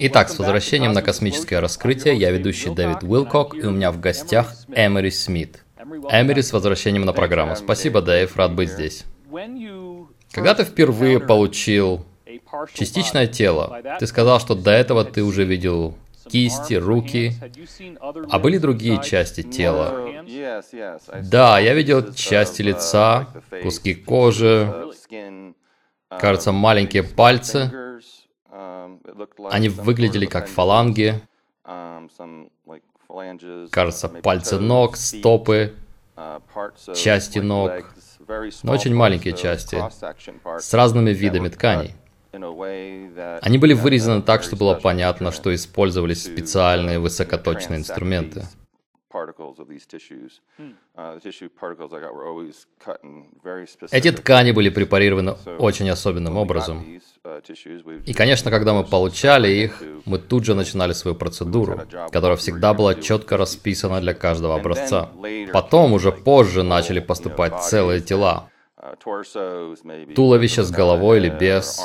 Итак, с возвращением на космическое раскрытие, я ведущий Дэвид Уилкок, и у меня в гостях Эмери Смит. Эмери с возвращением на программу. Спасибо, Дэйв, рад быть здесь. Когда ты впервые получил частичное тело, ты сказал, что до этого ты уже видел кисти, руки. А были другие части тела? Да, я видел части лица, куски кожи, кажется, маленькие пальцы. Они выглядели как фаланги. Кажется, пальцы ног, стопы, части ног, но очень маленькие части, с разными видами тканей. Они были вырезаны так, что было понятно, что использовались специальные высокоточные инструменты. Эти ткани были препарированы очень особенным образом. И, конечно, когда мы получали их, мы тут же начинали свою процедуру, которая всегда была четко расписана для каждого образца. Потом, уже позже, начали поступать целые тела. Туловище с головой или без,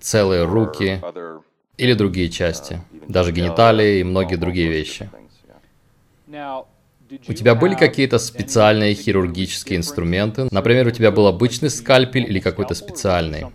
целые руки или другие части, даже гениталии и многие другие вещи. У тебя были какие-то специальные хирургические инструменты? Например, у тебя был обычный скальпель или какой-то специальный?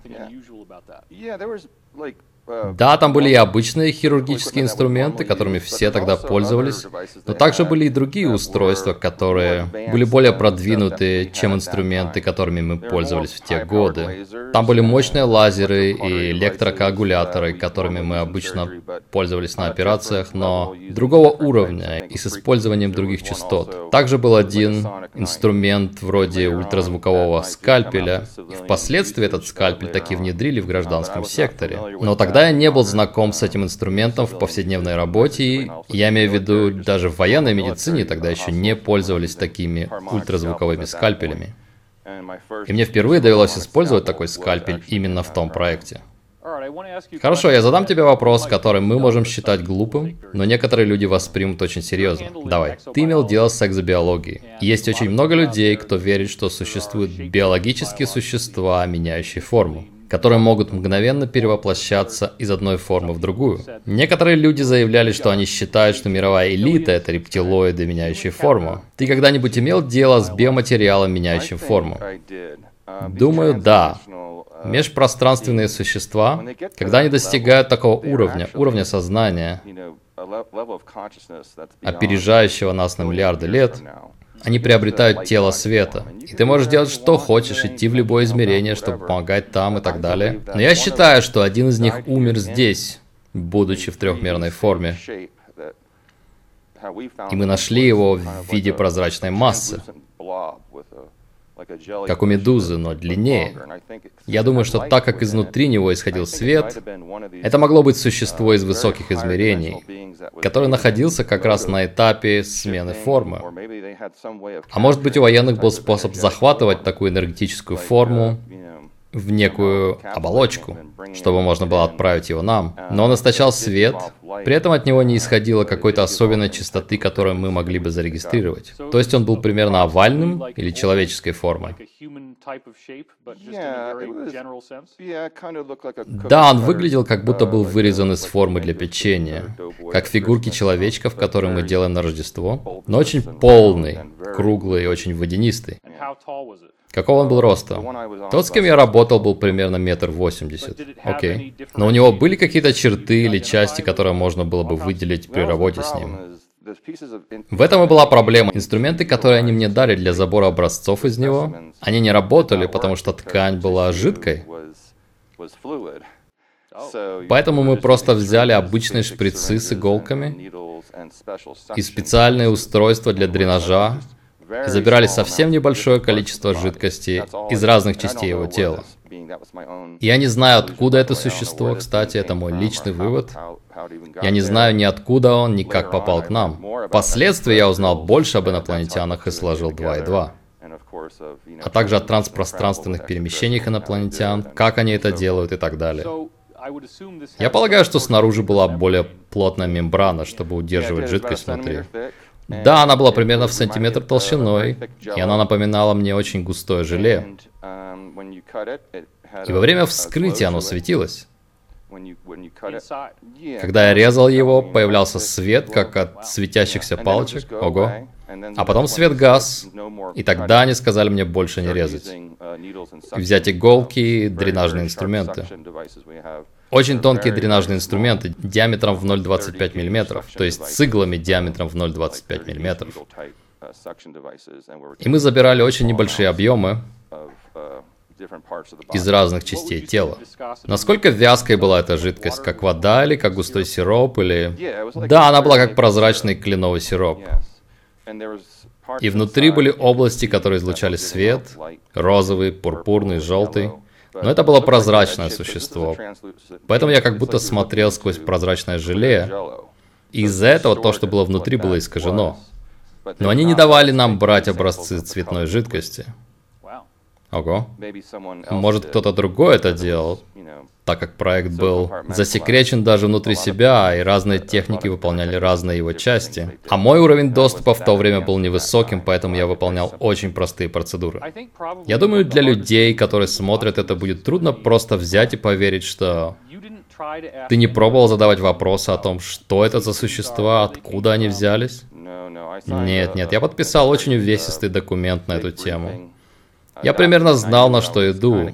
Да, там были и обычные хирургические инструменты, которыми все тогда пользовались, но также были и другие устройства, которые были более продвинутые, чем инструменты, которыми мы пользовались в те годы. Там были мощные лазеры и электрокоагуляторы, которыми мы обычно пользовались на операциях, но другого уровня и с использованием других частот. Также был один инструмент вроде ультразвукового скальпеля, и впоследствии этот скальпель таки внедрили в гражданском секторе. Но тогда Тогда я не был знаком с этим инструментом в повседневной работе, я имею в виду, даже в военной медицине тогда еще не пользовались такими ультразвуковыми скальпелями. И мне впервые довелось использовать такой скальпель именно в том проекте. Хорошо, я задам тебе вопрос, который мы можем считать глупым, но некоторые люди воспримут очень серьезно. Давай. Ты имел дело с экзобиологией. Есть очень много людей, кто верит, что существуют биологические существа, меняющие форму которые могут мгновенно перевоплощаться из одной формы в другую. Некоторые люди заявляли, что они считают, что мировая элита — это рептилоиды, меняющие форму. Ты когда-нибудь имел дело с биоматериалом, меняющим форму? Думаю, да. Межпространственные существа, когда они достигают такого уровня, уровня сознания, опережающего нас на миллиарды лет, они приобретают тело света. И ты можешь делать что хочешь, идти в любое измерение, чтобы помогать там и так далее. Но я считаю, что один из них умер здесь, будучи в трехмерной форме. И мы нашли его в виде прозрачной массы как у медузы, но длиннее. Я думаю, что так как изнутри него исходил свет, это могло быть существо из высоких измерений, которое находился как раз на этапе смены формы. А может быть у военных был способ захватывать такую энергетическую форму в некую оболочку, чтобы можно было отправить его нам. Но он источал свет, при этом от него не исходило какой-то особенной частоты, которую мы могли бы зарегистрировать. То есть он был примерно овальным или человеческой формой. Да, он выглядел как будто был вырезан из формы для печенья, как фигурки человечков, которые мы делаем на Рождество, но очень полный, круглый и очень водянистый. Какого он был роста? Тот, с кем я работал, был примерно метр восемьдесят. Окей. Но у него были какие-то черты или части, которые можно было бы выделить при работе с ним. В этом и была проблема. Инструменты, которые они мне дали для забора образцов из него, они не работали, потому что ткань была жидкой. Поэтому мы просто взяли обычные шприцы с иголками и специальные устройства для дренажа, забирали совсем небольшое количество жидкости из разных частей его тела. Я не знаю, откуда это существо, кстати, это мой личный вывод. Я не знаю ни откуда он, ни как попал к нам. Впоследствии я узнал больше об инопланетянах и сложил 2 и 2 а также о транспространственных перемещениях инопланетян, как они это делают и так далее. Я полагаю, что снаружи была более плотная мембрана, чтобы удерживать жидкость внутри. Да, она была примерно в сантиметр толщиной, и она напоминала мне очень густое желе. И во время вскрытия оно светилось. Когда я резал его, появлялся свет, как от светящихся палочек. Ого. А потом свет газ, и тогда они сказали мне больше не резать. И взять иголки и дренажные инструменты. Очень тонкие дренажные инструменты диаметром в 0,25 мм, то есть с иглами диаметром в 0,25 мм. И мы забирали очень небольшие объемы из разных частей тела. Насколько вязкой была эта жидкость, как вода или как густой сироп, или... Да, она была как прозрачный кленовый сироп. И внутри были области, которые излучали свет, розовый, пурпурный, желтый. Но это было прозрачное существо. Поэтому я как будто смотрел сквозь прозрачное желе. И из-за этого то, что было внутри, было искажено. Но они не давали нам брать образцы цветной жидкости. Ого. Может, кто-то другой это делал, так как проект был засекречен даже внутри себя, и разные техники выполняли разные его части. А мой уровень доступа в то время был невысоким, поэтому я выполнял очень простые процедуры. Я думаю, для людей, которые смотрят это, будет трудно просто взять и поверить, что ты не пробовал задавать вопросы о том, что это за существа, откуда они взялись? Нет, нет, я подписал очень увесистый документ на эту тему. Я примерно знал, на что иду.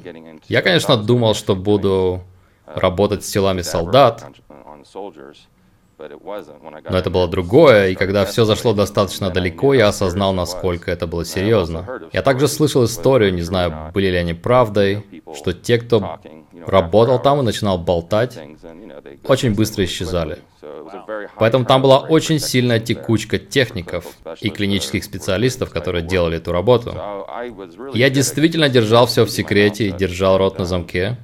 Я, конечно, думал, что буду работать с телами солдат, но это было другое, и когда все зашло достаточно далеко, я осознал, насколько это было серьезно. Я также слышал историю, не знаю, были ли они правдой, что те, кто работал там и начинал болтать, очень быстро исчезали. Поэтому там была очень сильная текучка техников и клинических специалистов, которые делали эту работу. Я действительно держал все в секрете и держал рот на замке.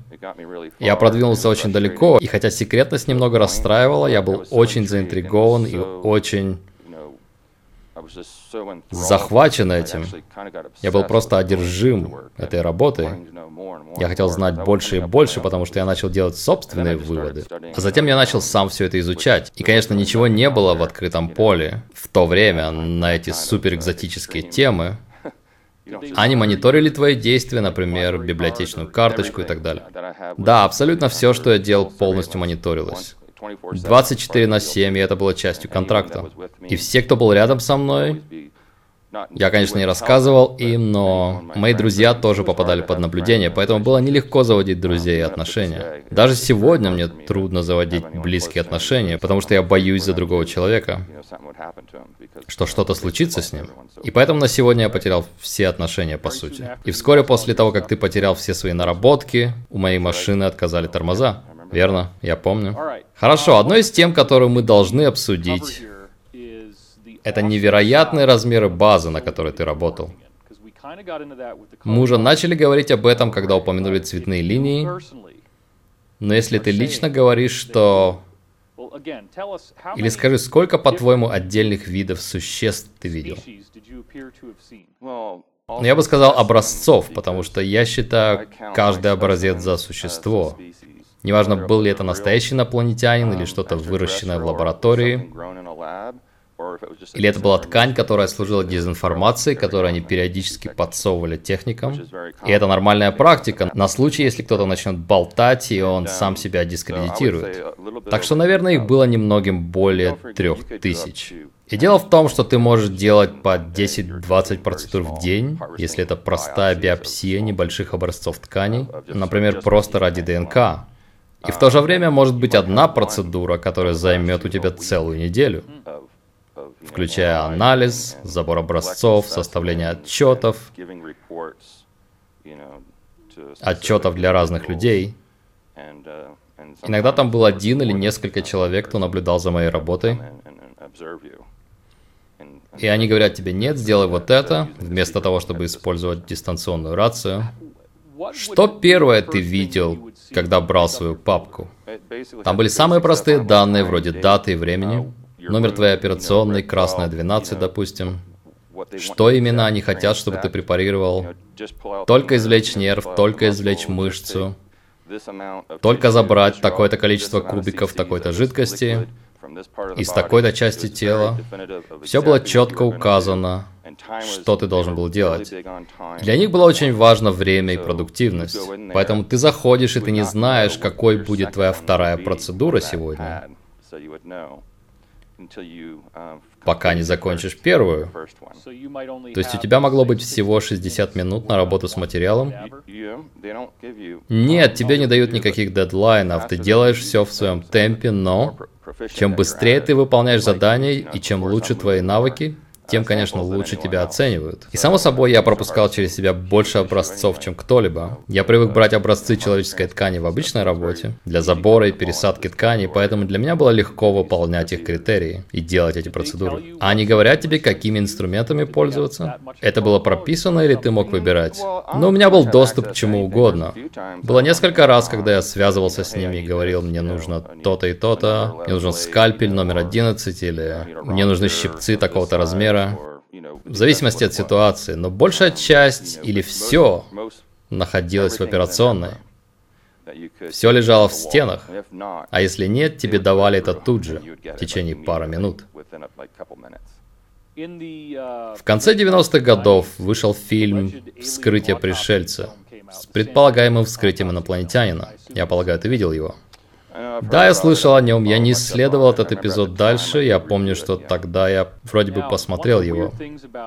Я продвинулся очень далеко, и хотя секретность немного расстраивала, я был очень заинтригован и очень захвачен этим. Я был просто одержим этой работой. Я хотел знать больше и больше, потому что я начал делать собственные выводы. А затем я начал сам все это изучать. И, конечно, ничего не было в открытом поле в то время на эти суперэкзотические темы. Они мониторили твои действия, например, библиотечную карточку и так далее. Да, абсолютно все, что я делал, полностью мониторилось. 24 на 7, и это было частью контракта. И все, кто был рядом со мной, я, конечно, не рассказывал им, но мои друзья тоже попадали под наблюдение, поэтому было нелегко заводить друзей и отношения. Даже сегодня мне трудно заводить близкие отношения, потому что я боюсь за другого человека, что что-то случится с ним. И поэтому на сегодня я потерял все отношения, по сути. И вскоре после того, как ты потерял все свои наработки, у моей машины отказали тормоза. Верно, я помню. Хорошо, одной из тем, которую мы должны обсудить, это невероятные размеры базы, на которой ты работал. Мы уже начали говорить об этом, когда упомянули цветные линии. Но если ты лично говоришь, что... Или скажи, сколько, по-твоему, отдельных видов существ ты видел? Ну, я бы сказал образцов, потому что я считаю каждый образец за существо. Неважно, был ли это настоящий инопланетянин или что-то выращенное в лаборатории. Или это была ткань, которая служила дезинформацией, которую они периодически подсовывали техникам. И это нормальная практика. На случай, если кто-то начнет болтать, и он сам себя дискредитирует. Так что, наверное, их было немногим более трех тысяч. И дело в том, что ты можешь делать по 10-20 процедур в день, если это простая биопсия небольших образцов тканей, например, просто ради ДНК. И в то же время может быть одна процедура, которая займет у тебя целую неделю включая анализ, забор образцов, составление отчетов, отчетов для разных людей. Иногда там был один или несколько человек, кто наблюдал за моей работой. И они говорят тебе, нет, сделай вот это, вместо того, чтобы использовать дистанционную рацию. Что первое ты видел, когда брал свою папку? Там были самые простые данные, вроде даты и времени номер твоей операционной, красная 12, допустим. Что именно они хотят, чтобы ты препарировал? Только извлечь нерв, только извлечь мышцу, только забрать такое-то количество кубиков такой-то жидкости из такой-то части тела. Все было четко указано, что ты должен был делать. Для них было очень важно время и продуктивность. Поэтому ты заходишь, и ты не знаешь, какой будет твоя вторая процедура сегодня пока не закончишь первую. То есть у тебя могло быть всего 60 минут на работу с материалом? Нет, тебе не дают никаких дедлайнов, ты делаешь все в своем темпе, но чем быстрее ты выполняешь задания и чем лучше твои навыки, тем, конечно, лучше тебя оценивают. И само собой, я пропускал через себя больше образцов, чем кто-либо. Я привык брать образцы человеческой ткани в обычной работе, для забора и пересадки ткани, поэтому для меня было легко выполнять их критерии и делать эти процедуры. А они говорят тебе, какими инструментами пользоваться? Это было прописано или ты мог выбирать? Но у меня был доступ к чему угодно. Было несколько раз, когда я связывался с ними и говорил, мне нужно то-то и то-то, мне нужен скальпель номер 11 или мне нужны щипцы такого-то размера, мира, в зависимости от ситуации, но большая часть или все находилась в операционной. Все лежало в стенах, а если нет, тебе давали это тут же, в течение пары минут. В конце 90-х годов вышел фильм «Вскрытие пришельца» с предполагаемым вскрытием инопланетянина. Я полагаю, ты видел его. Да, я слышал о нем, я не исследовал этот эпизод дальше, я помню, что тогда я вроде бы посмотрел его.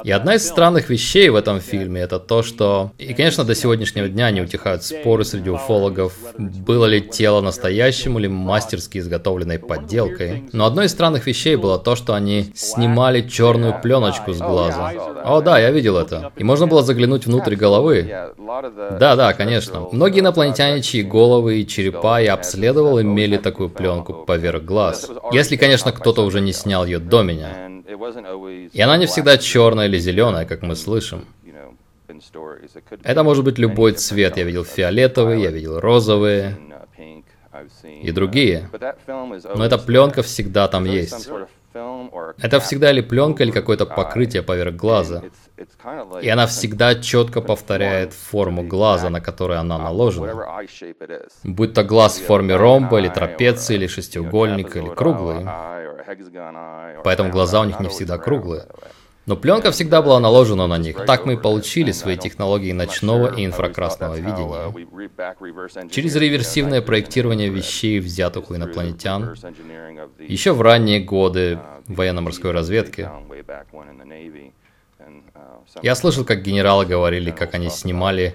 И одна из странных вещей в этом фильме это то, что... И, конечно, до сегодняшнего дня не утихают споры среди уфологов, было ли тело настоящим или мастерски изготовленной подделкой. Но одной из странных вещей было то, что они снимали черную пленочку с глаза. О, да, я видел это. И можно было заглянуть внутрь головы. Да, да, конечно. Многие инопланетяне, чьи головы и черепа я обследовал, имели такую пленку поверх глаз. Если, конечно, кто-то уже не снял ее до меня. И она не всегда черная или зеленая, как мы слышим. Это может быть любой цвет. Я видел фиолетовый, я видел розовые и другие. Но эта пленка всегда там есть. Это всегда или пленка, или какое-то покрытие поверх глаза. И она всегда четко повторяет форму глаза, на которой она наложена. Будь то глаз в форме ромба, или трапеции, или шестиугольника, или круглый. Поэтому глаза у них не всегда круглые. Но пленка всегда была наложена на них. Так мы получили свои технологии ночного и инфракрасного видения. Через реверсивное проектирование вещей, взятых у инопланетян, еще в ранние годы военно-морской разведки. Я слышал, как генералы говорили, как они снимали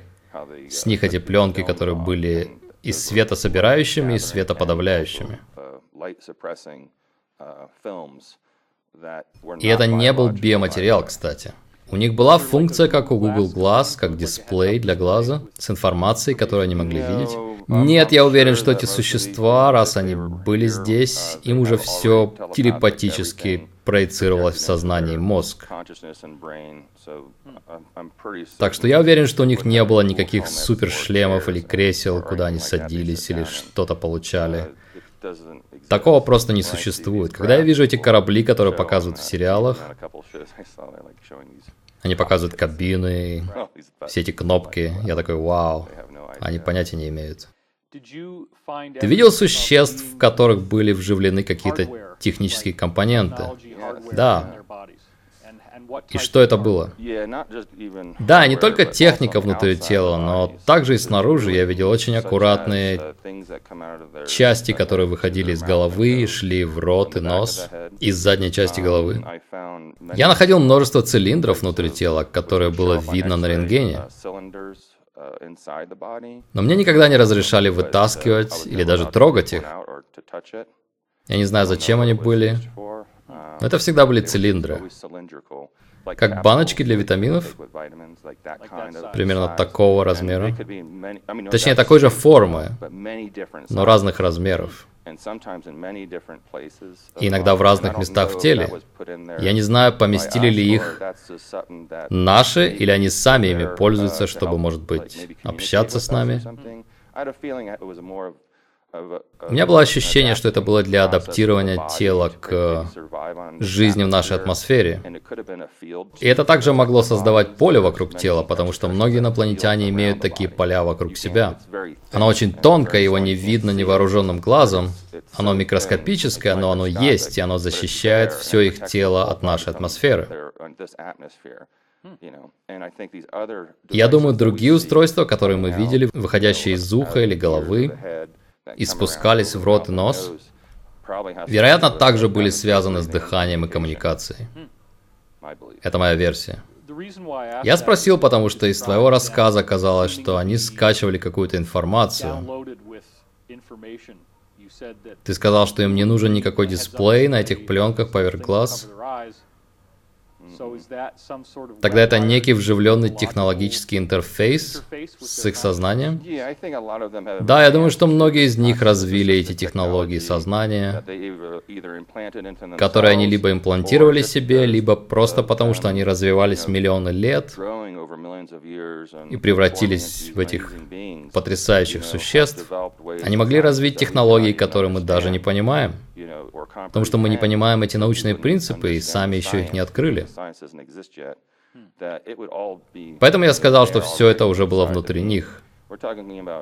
с них эти пленки, которые были и светособирающими, и светоподавляющими. И это не был биоматериал, кстати. У них была функция, как у Google Glass, как дисплей для глаза, с информацией, которую они могли видеть. Нет, я уверен, что эти существа, раз они были здесь, им уже все телепатически проецировалось в сознании мозг. Так что я уверен, что у них не было никаких супершлемов или кресел, куда они садились или что-то получали. Такого просто не существует. Когда я вижу эти корабли, которые показывают в сериалах, они показывают кабины, все эти кнопки, я такой, вау, они понятия не имеют. Ты видел существ, в которых были вживлены какие-то технические компоненты? Да. И что это было? Да, не только техника внутри тела, но также и снаружи я видел очень аккуратные части, которые выходили из головы шли в рот и нос из задней части головы. Я находил множество цилиндров внутри тела, которые было видно на рентгене. Но мне никогда не разрешали вытаскивать или даже трогать их. Я не знаю, зачем они были. Это всегда были цилиндры. Как баночки для витаминов, примерно такого размера. Точнее, такой же формы, но разных размеров. И иногда в разных местах в теле. Я не знаю, поместили ли их наши, или они сами ими пользуются, чтобы, может быть, общаться с нами. У меня было ощущение, что это было для адаптирования тела к жизни в нашей атмосфере. И это также могло создавать поле вокруг тела, потому что многие инопланетяне имеют такие поля вокруг себя. Оно очень тонкое, его не видно невооруженным глазом. Оно микроскопическое, но оно есть, и оно защищает все их тело от нашей атмосферы. Я думаю, другие устройства, которые мы видели, выходящие из уха или головы, и спускались в рот и нос, вероятно, также были связаны с дыханием и коммуникацией. Это моя версия. Я спросил, потому что из твоего рассказа казалось, что они скачивали какую-то информацию. Ты сказал, что им не нужен никакой дисплей на этих пленках поверх глаз. Тогда это некий вживленный технологический интерфейс с их сознанием? Да, я думаю, что многие из них развили эти технологии сознания, которые они либо имплантировали себе, либо просто потому, что они развивались миллионы лет и превратились в этих потрясающих существ. Они могли развить технологии, которые мы даже не понимаем. Потому что мы не понимаем эти научные принципы и сами еще их не открыли. Поэтому я сказал, что все это уже было внутри них.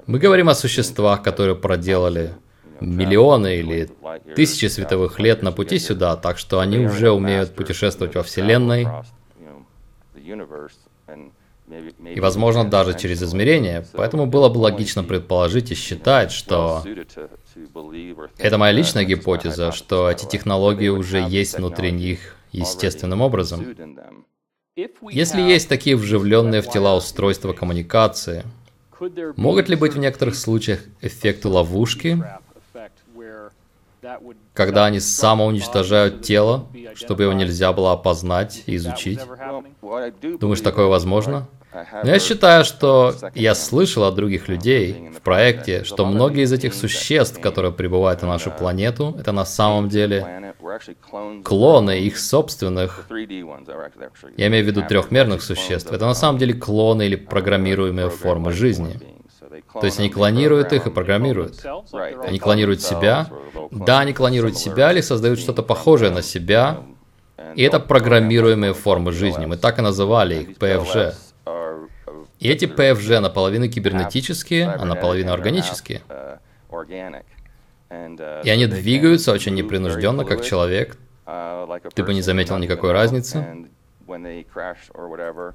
Мы говорим о существах, которые проделали миллионы или тысячи световых лет на пути сюда, так что они уже умеют путешествовать во Вселенной, и, возможно, даже через измерения. Поэтому было бы логично предположить и считать, что это моя личная гипотеза, что эти технологии уже есть внутри них естественным образом. Если есть такие вживленные в тела устройства коммуникации, могут ли быть в некоторых случаях эффекты ловушки, когда они самоуничтожают тело, чтобы его нельзя было опознать и изучить? Думаешь, такое возможно? Но я считаю, что я слышал от других людей в проекте, что многие из этих существ, которые прибывают на нашу планету, это на самом деле клоны их собственных, я имею в виду трехмерных существ, это на самом деле клоны или программируемые формы жизни. То есть они клонируют их и программируют. Они клонируют себя. Да, они клонируют себя или создают что-то похожее на себя. И это программируемые формы жизни. Мы так и называли их, ПФЖ. И эти ПФЖ наполовину кибернетические, а наполовину органические. И они двигаются очень непринужденно, как человек. Ты бы не заметил никакой разницы.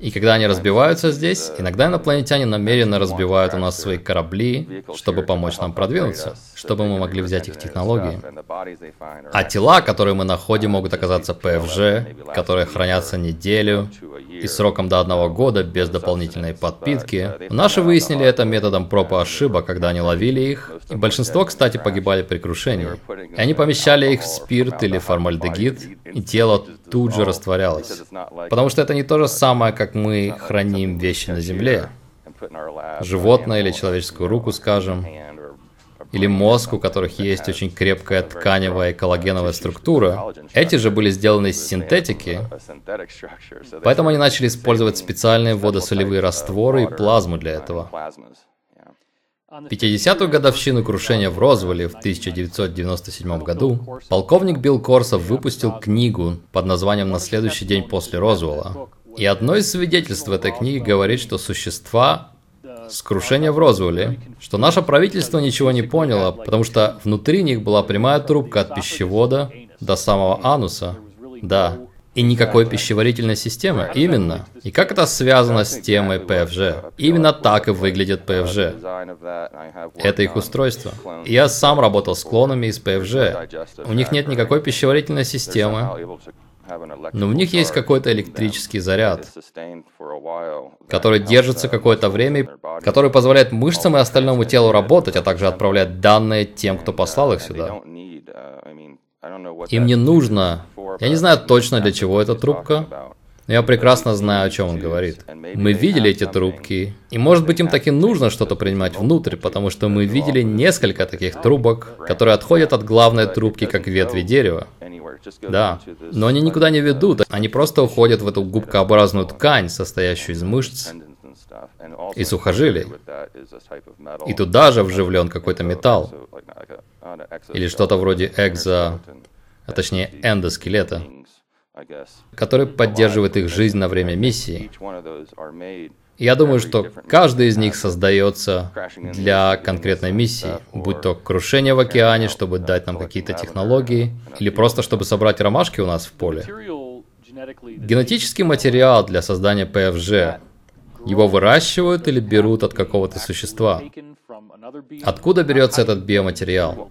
И когда они разбиваются здесь, иногда инопланетяне намеренно разбивают у нас свои корабли, чтобы помочь нам продвинуться, чтобы мы могли взять их технологии. А тела, которые мы находим, могут оказаться ПФЖ, которые хранятся неделю и сроком до одного года без дополнительной подпитки. Наши выяснили это методом проб и ошибок, когда они ловили их, и большинство, кстати, погибали при крушении. И они помещали их в спирт или формальдегид, и тело тут же растворялось. Потому что это не то же самое, как мы храним вещи на Земле. Животное или человеческую руку, скажем, или мозг, у которых есть очень крепкая тканевая и коллагеновая структура. Эти же были сделаны из синтетики, поэтому они начали использовать специальные водосолевые растворы и плазму для этого. 50-ю годовщину крушения в Розвелле в 1997 году полковник Билл Корсов выпустил книгу под названием «На следующий день после Розвелла». И одно из свидетельств этой книги говорит, что существа с крушения в Розвелле, что наше правительство ничего не поняло, потому что внутри них была прямая трубка от пищевода до самого ануса. Да, и никакой пищеварительной системы. Именно. И как это связано с темой ПФЖ? Именно так и выглядит ПФЖ. Это их устройство. Я сам работал с клонами из ПФЖ. У них нет никакой пищеварительной системы, но у них есть какой-то электрический заряд, который держится какое-то время, который позволяет мышцам и остальному телу работать, а также отправлять данные тем, кто послал их сюда. Им не нужно. я не знаю точно, для чего эта трубка, но я прекрасно знаю, о чем он говорит. Мы видели эти трубки, и может быть им таки нужно что-то принимать внутрь, потому что мы видели несколько таких трубок, которые отходят от главной трубки, как ветви дерева. Да, но они никуда не ведут, они просто уходят в эту губкообразную ткань, состоящую из мышц, и сухожилий. И туда же вживлен какой-то металл. Или что-то вроде экзо, а точнее эндоскелета, который поддерживает их жизнь на время миссии. Я думаю, что каждый из них создается для конкретной миссии, будь то крушение в океане, чтобы дать нам какие-то технологии, или просто чтобы собрать ромашки у нас в поле. Генетический материал для создания ПФЖ, его выращивают или берут от какого-то существа? Откуда берется этот биоматериал?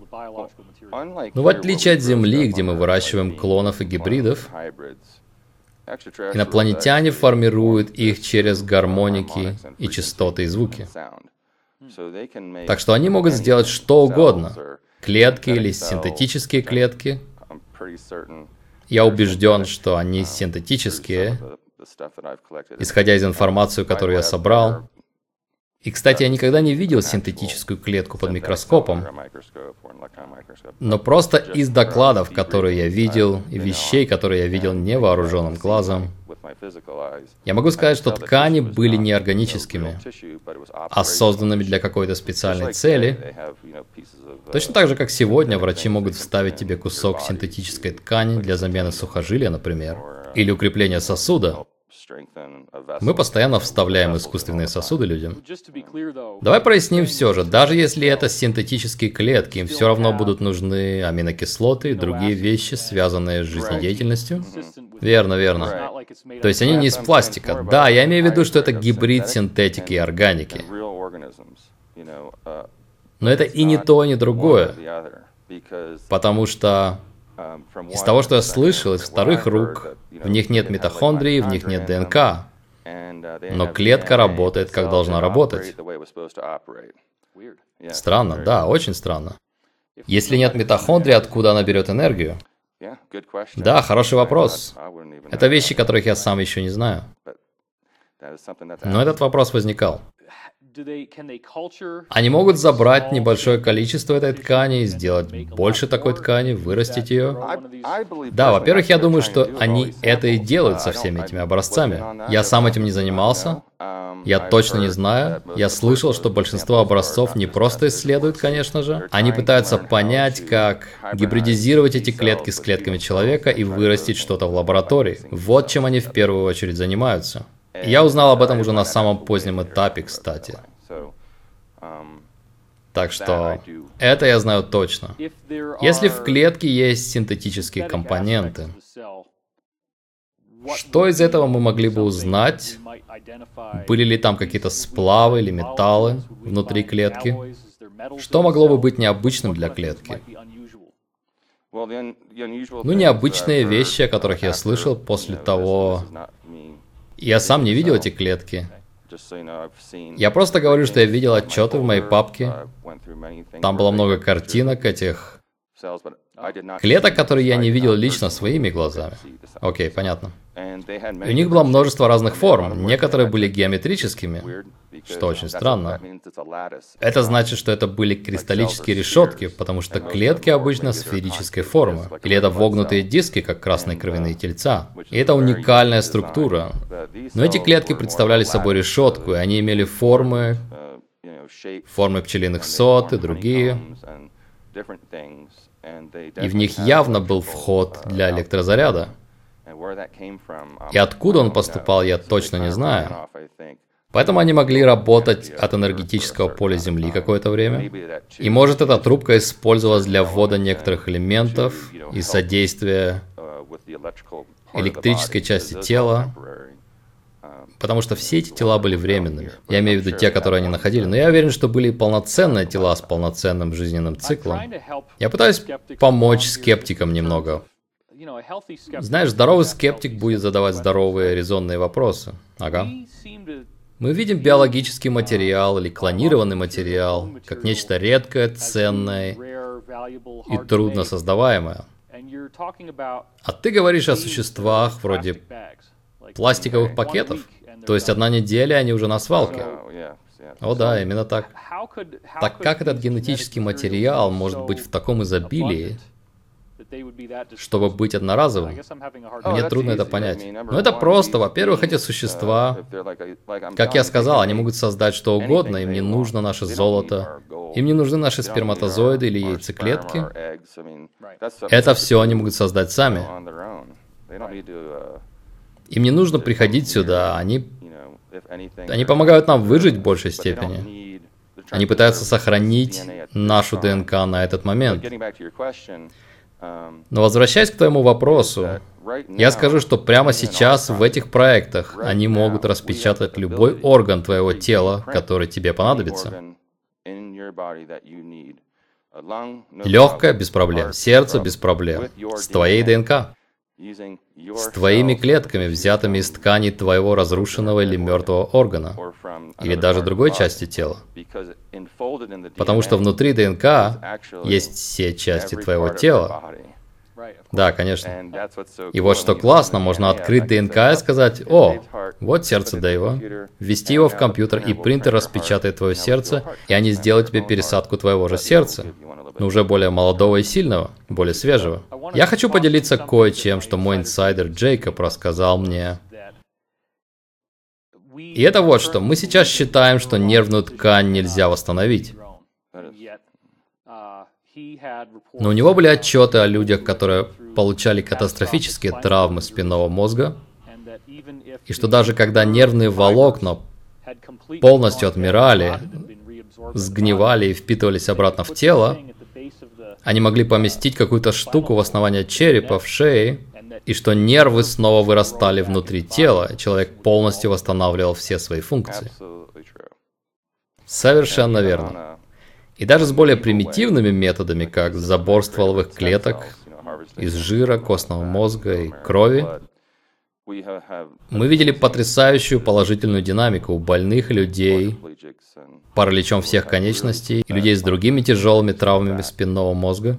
Ну, в отличие от Земли, где мы выращиваем клонов и гибридов, Инопланетяне формируют их через гармоники и частоты и звуки. Так что они могут сделать что угодно. Клетки или синтетические клетки. Я убежден, что они синтетические, исходя из информации, которую я собрал. И, кстати, я никогда не видел синтетическую клетку под микроскопом, но просто из докладов, которые я видел, и вещей, которые я видел невооруженным глазом, я могу сказать, что ткани были неорганическими, а созданными для какой-то специальной цели. Точно так же, как сегодня врачи могут вставить тебе кусок синтетической ткани для замены сухожилия, например, или укрепления сосуда. Мы постоянно вставляем искусственные сосуды людям. Давай проясним все же, даже если это синтетические клетки, им все равно будут нужны аминокислоты и другие вещи, связанные с жизнедеятельностью. Верно, верно. То есть они не из пластика. Да, я имею в виду, что это гибрид синтетики и органики. Но это и не то, и не другое. Потому что из того, что я слышал из вторых рук, в них нет митохондрий, в них нет ДНК. Но клетка работает, как должна работать. Странно, да, очень странно. Если нет митохондрий, откуда она берет энергию? Да, хороший вопрос. Это вещи, которых я сам еще не знаю. Но этот вопрос возникал. Они могут забрать небольшое количество этой ткани и сделать больше такой ткани, вырастить ее. Да, во-первых, я думаю, что они это и делают со всеми этими образцами. Я сам этим не занимался. Я точно не знаю. Я слышал, что большинство образцов не просто исследуют, конечно же. Они пытаются понять, как гибридизировать эти клетки с клетками человека и вырастить что-то в лаборатории. Вот чем они в первую очередь занимаются. Я узнал об этом уже на самом позднем этапе, кстати. Так что это я знаю точно. Если в клетке есть синтетические компоненты, что из этого мы могли бы узнать? Были ли там какие-то сплавы или металлы внутри клетки? Что могло бы быть необычным для клетки? Ну, необычные вещи, о которых я слышал после того, я сам не видел эти клетки. Я просто говорю, что я видел отчеты в моей папке. Там было много картинок этих клеток, которые я не видел лично своими глазами. Окей, понятно. У них было множество разных форм. Некоторые были геометрическими, что очень странно. Это значит, что это были кристаллические решетки, потому что клетки обычно сферической формы. Или это вогнутые диски, как красные кровяные тельца. И это уникальная структура. Но эти клетки представляли собой решетку, и они имели формы, формы пчелиных сот и другие. И в них явно был вход для электрозаряда. И откуда он поступал, я точно не знаю. Поэтому они могли работать от энергетического поля Земли какое-то время. И может эта трубка использовалась для ввода некоторых элементов и содействия электрической части тела, потому что все эти тела были временными. Я имею в виду те, которые они находили. Но я уверен, что были полноценные тела с полноценным жизненным циклом. Я пытаюсь помочь скептикам немного. Знаешь, здоровый скептик будет задавать здоровые резонные вопросы. Ага. Мы видим биологический материал или клонированный материал как нечто редкое, ценное и трудно создаваемое. А ты говоришь о существах вроде пластиковых пакетов. То есть одна неделя, они уже на свалке. О да, именно так. Так как этот генетический материал может быть в таком изобилии, чтобы быть одноразовым. Мне трудно это понять. Но это просто. Во-первых, эти существа, как я сказал, они могут создать что угодно. Им не нужно наше золото. Им не нужны наши сперматозоиды или яйцеклетки. Это все они могут создать сами. Им не нужно приходить сюда. Они, они помогают нам выжить в большей степени. Они пытаются сохранить нашу ДНК на этот момент. Но возвращаясь к твоему вопросу, я скажу, что прямо сейчас в этих проектах они могут распечатать любой орган твоего тела, который тебе понадобится. Легкое без проблем, сердце без проблем, с твоей ДНК с твоими клетками, взятыми из ткани твоего разрушенного или мертвого органа, или даже другой части тела. Потому что внутри ДНК есть все части твоего тела. Да, конечно. И вот что классно, можно открыть ДНК и сказать, о, вот сердце Дэйва, ввести его в компьютер, и принтер распечатает твое сердце, и они сделают тебе пересадку твоего же сердца но уже более молодого и сильного, более свежего. Я хочу поделиться кое-чем, что мой инсайдер Джейкоб рассказал мне. И это вот что. Мы сейчас считаем, что нервную ткань нельзя восстановить. Но у него были отчеты о людях, которые получали катастрофические травмы спинного мозга, и что даже когда нервные волокна полностью отмирали, сгнивали и впитывались обратно в тело, они могли поместить какую-то штуку в основание черепа, в шее, и что нервы снова вырастали внутри тела, человек полностью восстанавливал все свои функции. Совершенно верно. И даже с более примитивными методами, как забор стволовых клеток из жира, костного мозга и крови, мы видели потрясающую положительную динамику у больных людей, параличом всех конечностей, и людей с другими тяжелыми травмами спинного мозга.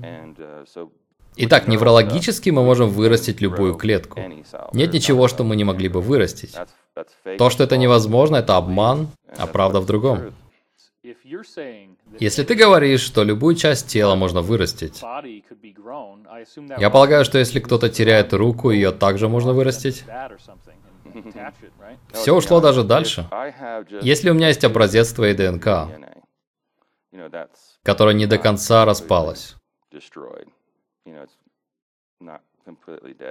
Итак, неврологически мы можем вырастить любую клетку. Нет ничего, что мы не могли бы вырастить. То, что это невозможно, это обман, а правда в другом. Если ты говоришь, что любую часть тела можно вырастить, я полагаю, что если кто-то теряет руку, ее также можно вырастить. Все ушло даже дальше. Если у меня есть образец твоей ДНК, которая не до конца распалась,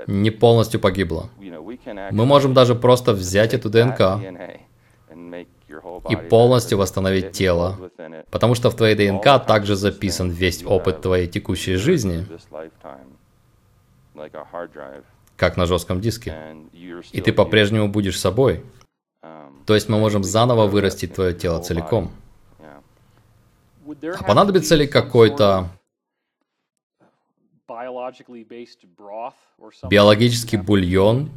не полностью погибла, мы можем даже просто взять эту ДНК и полностью восстановить тело, потому что в твоей ДНК также записан весь опыт твоей текущей жизни, как на жестком диске. И ты по-прежнему будешь собой. То есть мы можем заново вырастить твое тело целиком. А понадобится ли какой-то биологический бульон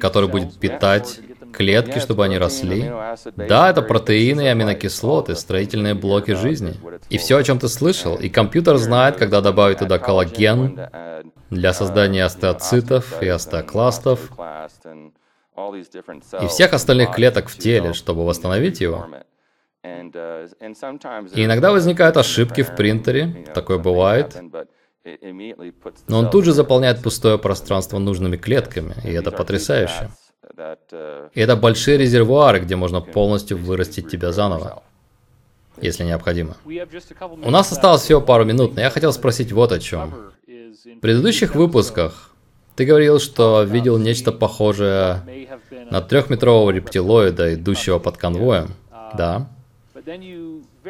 который будет питать клетки, чтобы они росли. Да, это протеины и аминокислоты, строительные блоки жизни. И все, о чем ты слышал. И компьютер знает, когда добавить туда коллаген для создания остеоцитов и остеокластов и всех остальных клеток в теле, чтобы восстановить его. И иногда возникают ошибки в принтере, такое бывает. Но он тут же заполняет пустое пространство нужными клетками, и это потрясающе. И это большие резервуары, где можно полностью вырастить тебя заново, если необходимо. У нас осталось всего пару минут, но я хотел спросить вот о чем. В предыдущих выпусках ты говорил, что видел нечто похожее на трехметрового рептилоида, идущего под конвоем. Да.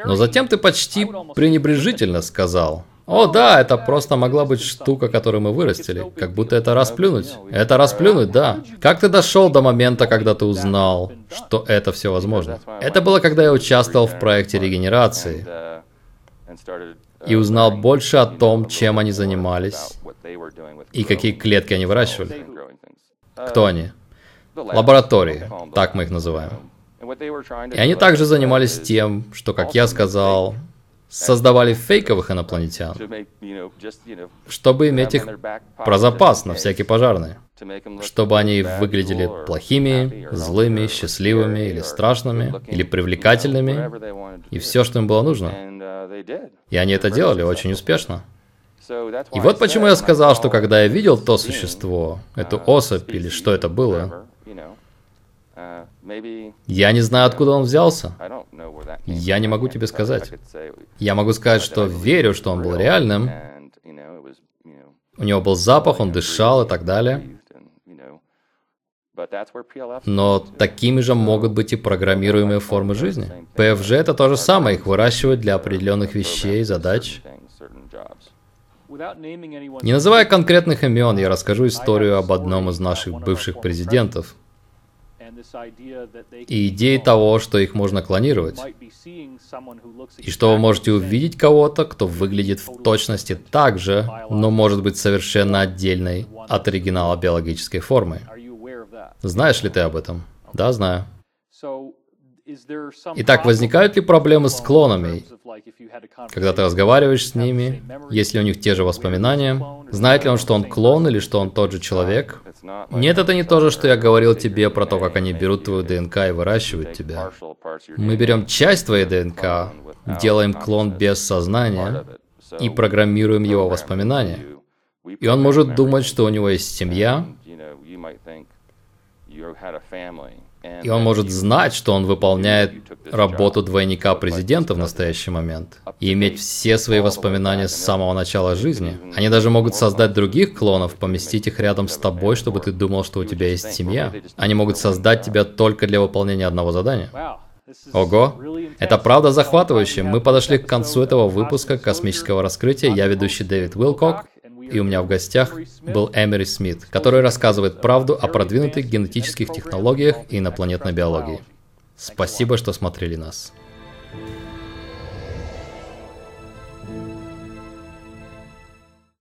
Но затем ты почти пренебрежительно сказал, о, да, это просто могла быть штука, которую мы вырастили. Как будто это расплюнуть. Это расплюнуть, да. Как ты дошел до момента, когда ты узнал, что это все возможно? Это было, когда я участвовал в проекте регенерации и узнал больше о том, чем они занимались и какие клетки они выращивали. Кто они? Лаборатории, так мы их называем. И они также занимались тем, что, как я сказал, создавали фейковых инопланетян, чтобы иметь их про запас на всякий пожарный, чтобы они выглядели плохими, злыми, счастливыми или страшными, или привлекательными, и все, что им было нужно. И они это делали очень успешно. И вот почему я сказал, что когда я видел то существо, эту особь или что это было, я не знаю, откуда он взялся. Я не могу тебе сказать. Я могу сказать, что верю, что он был реальным. У него был запах, он дышал и так далее. Но такими же могут быть и программируемые формы жизни. ПФЖ это то же самое, их выращивают для определенных вещей, задач. Не называя конкретных имен, я расскажу историю об одном из наших бывших президентов. И идеи того, что их можно клонировать. И что вы можете увидеть кого-то, кто выглядит в точности так же, но может быть совершенно отдельной от оригинала биологической формы. Знаешь ли ты об этом? Да, знаю. Итак, возникают ли проблемы с клонами? Когда ты разговариваешь с ними, есть ли у них те же воспоминания? Знает ли он, что он клон или что он тот же человек? Нет, это не то же, что я говорил тебе про то, как они берут твою ДНК и выращивают тебя. Мы берем часть твоей ДНК, делаем клон без сознания и программируем его воспоминания. И он может думать, что у него есть семья, и он может знать, что он выполняет работу двойника президента в настоящий момент. И иметь все свои воспоминания с самого начала жизни. Они даже могут создать других клонов, поместить их рядом с тобой, чтобы ты думал, что у тебя есть семья. Они могут создать тебя только для выполнения одного задания. Ого! Это правда захватывающе. Мы подошли к концу этого выпуска космического раскрытия. Я ведущий Дэвид Уилкок. И у меня в гостях был Эмери Смит, который рассказывает правду о продвинутых генетических технологиях и инопланетной биологии. Спасибо, что смотрели нас. thank you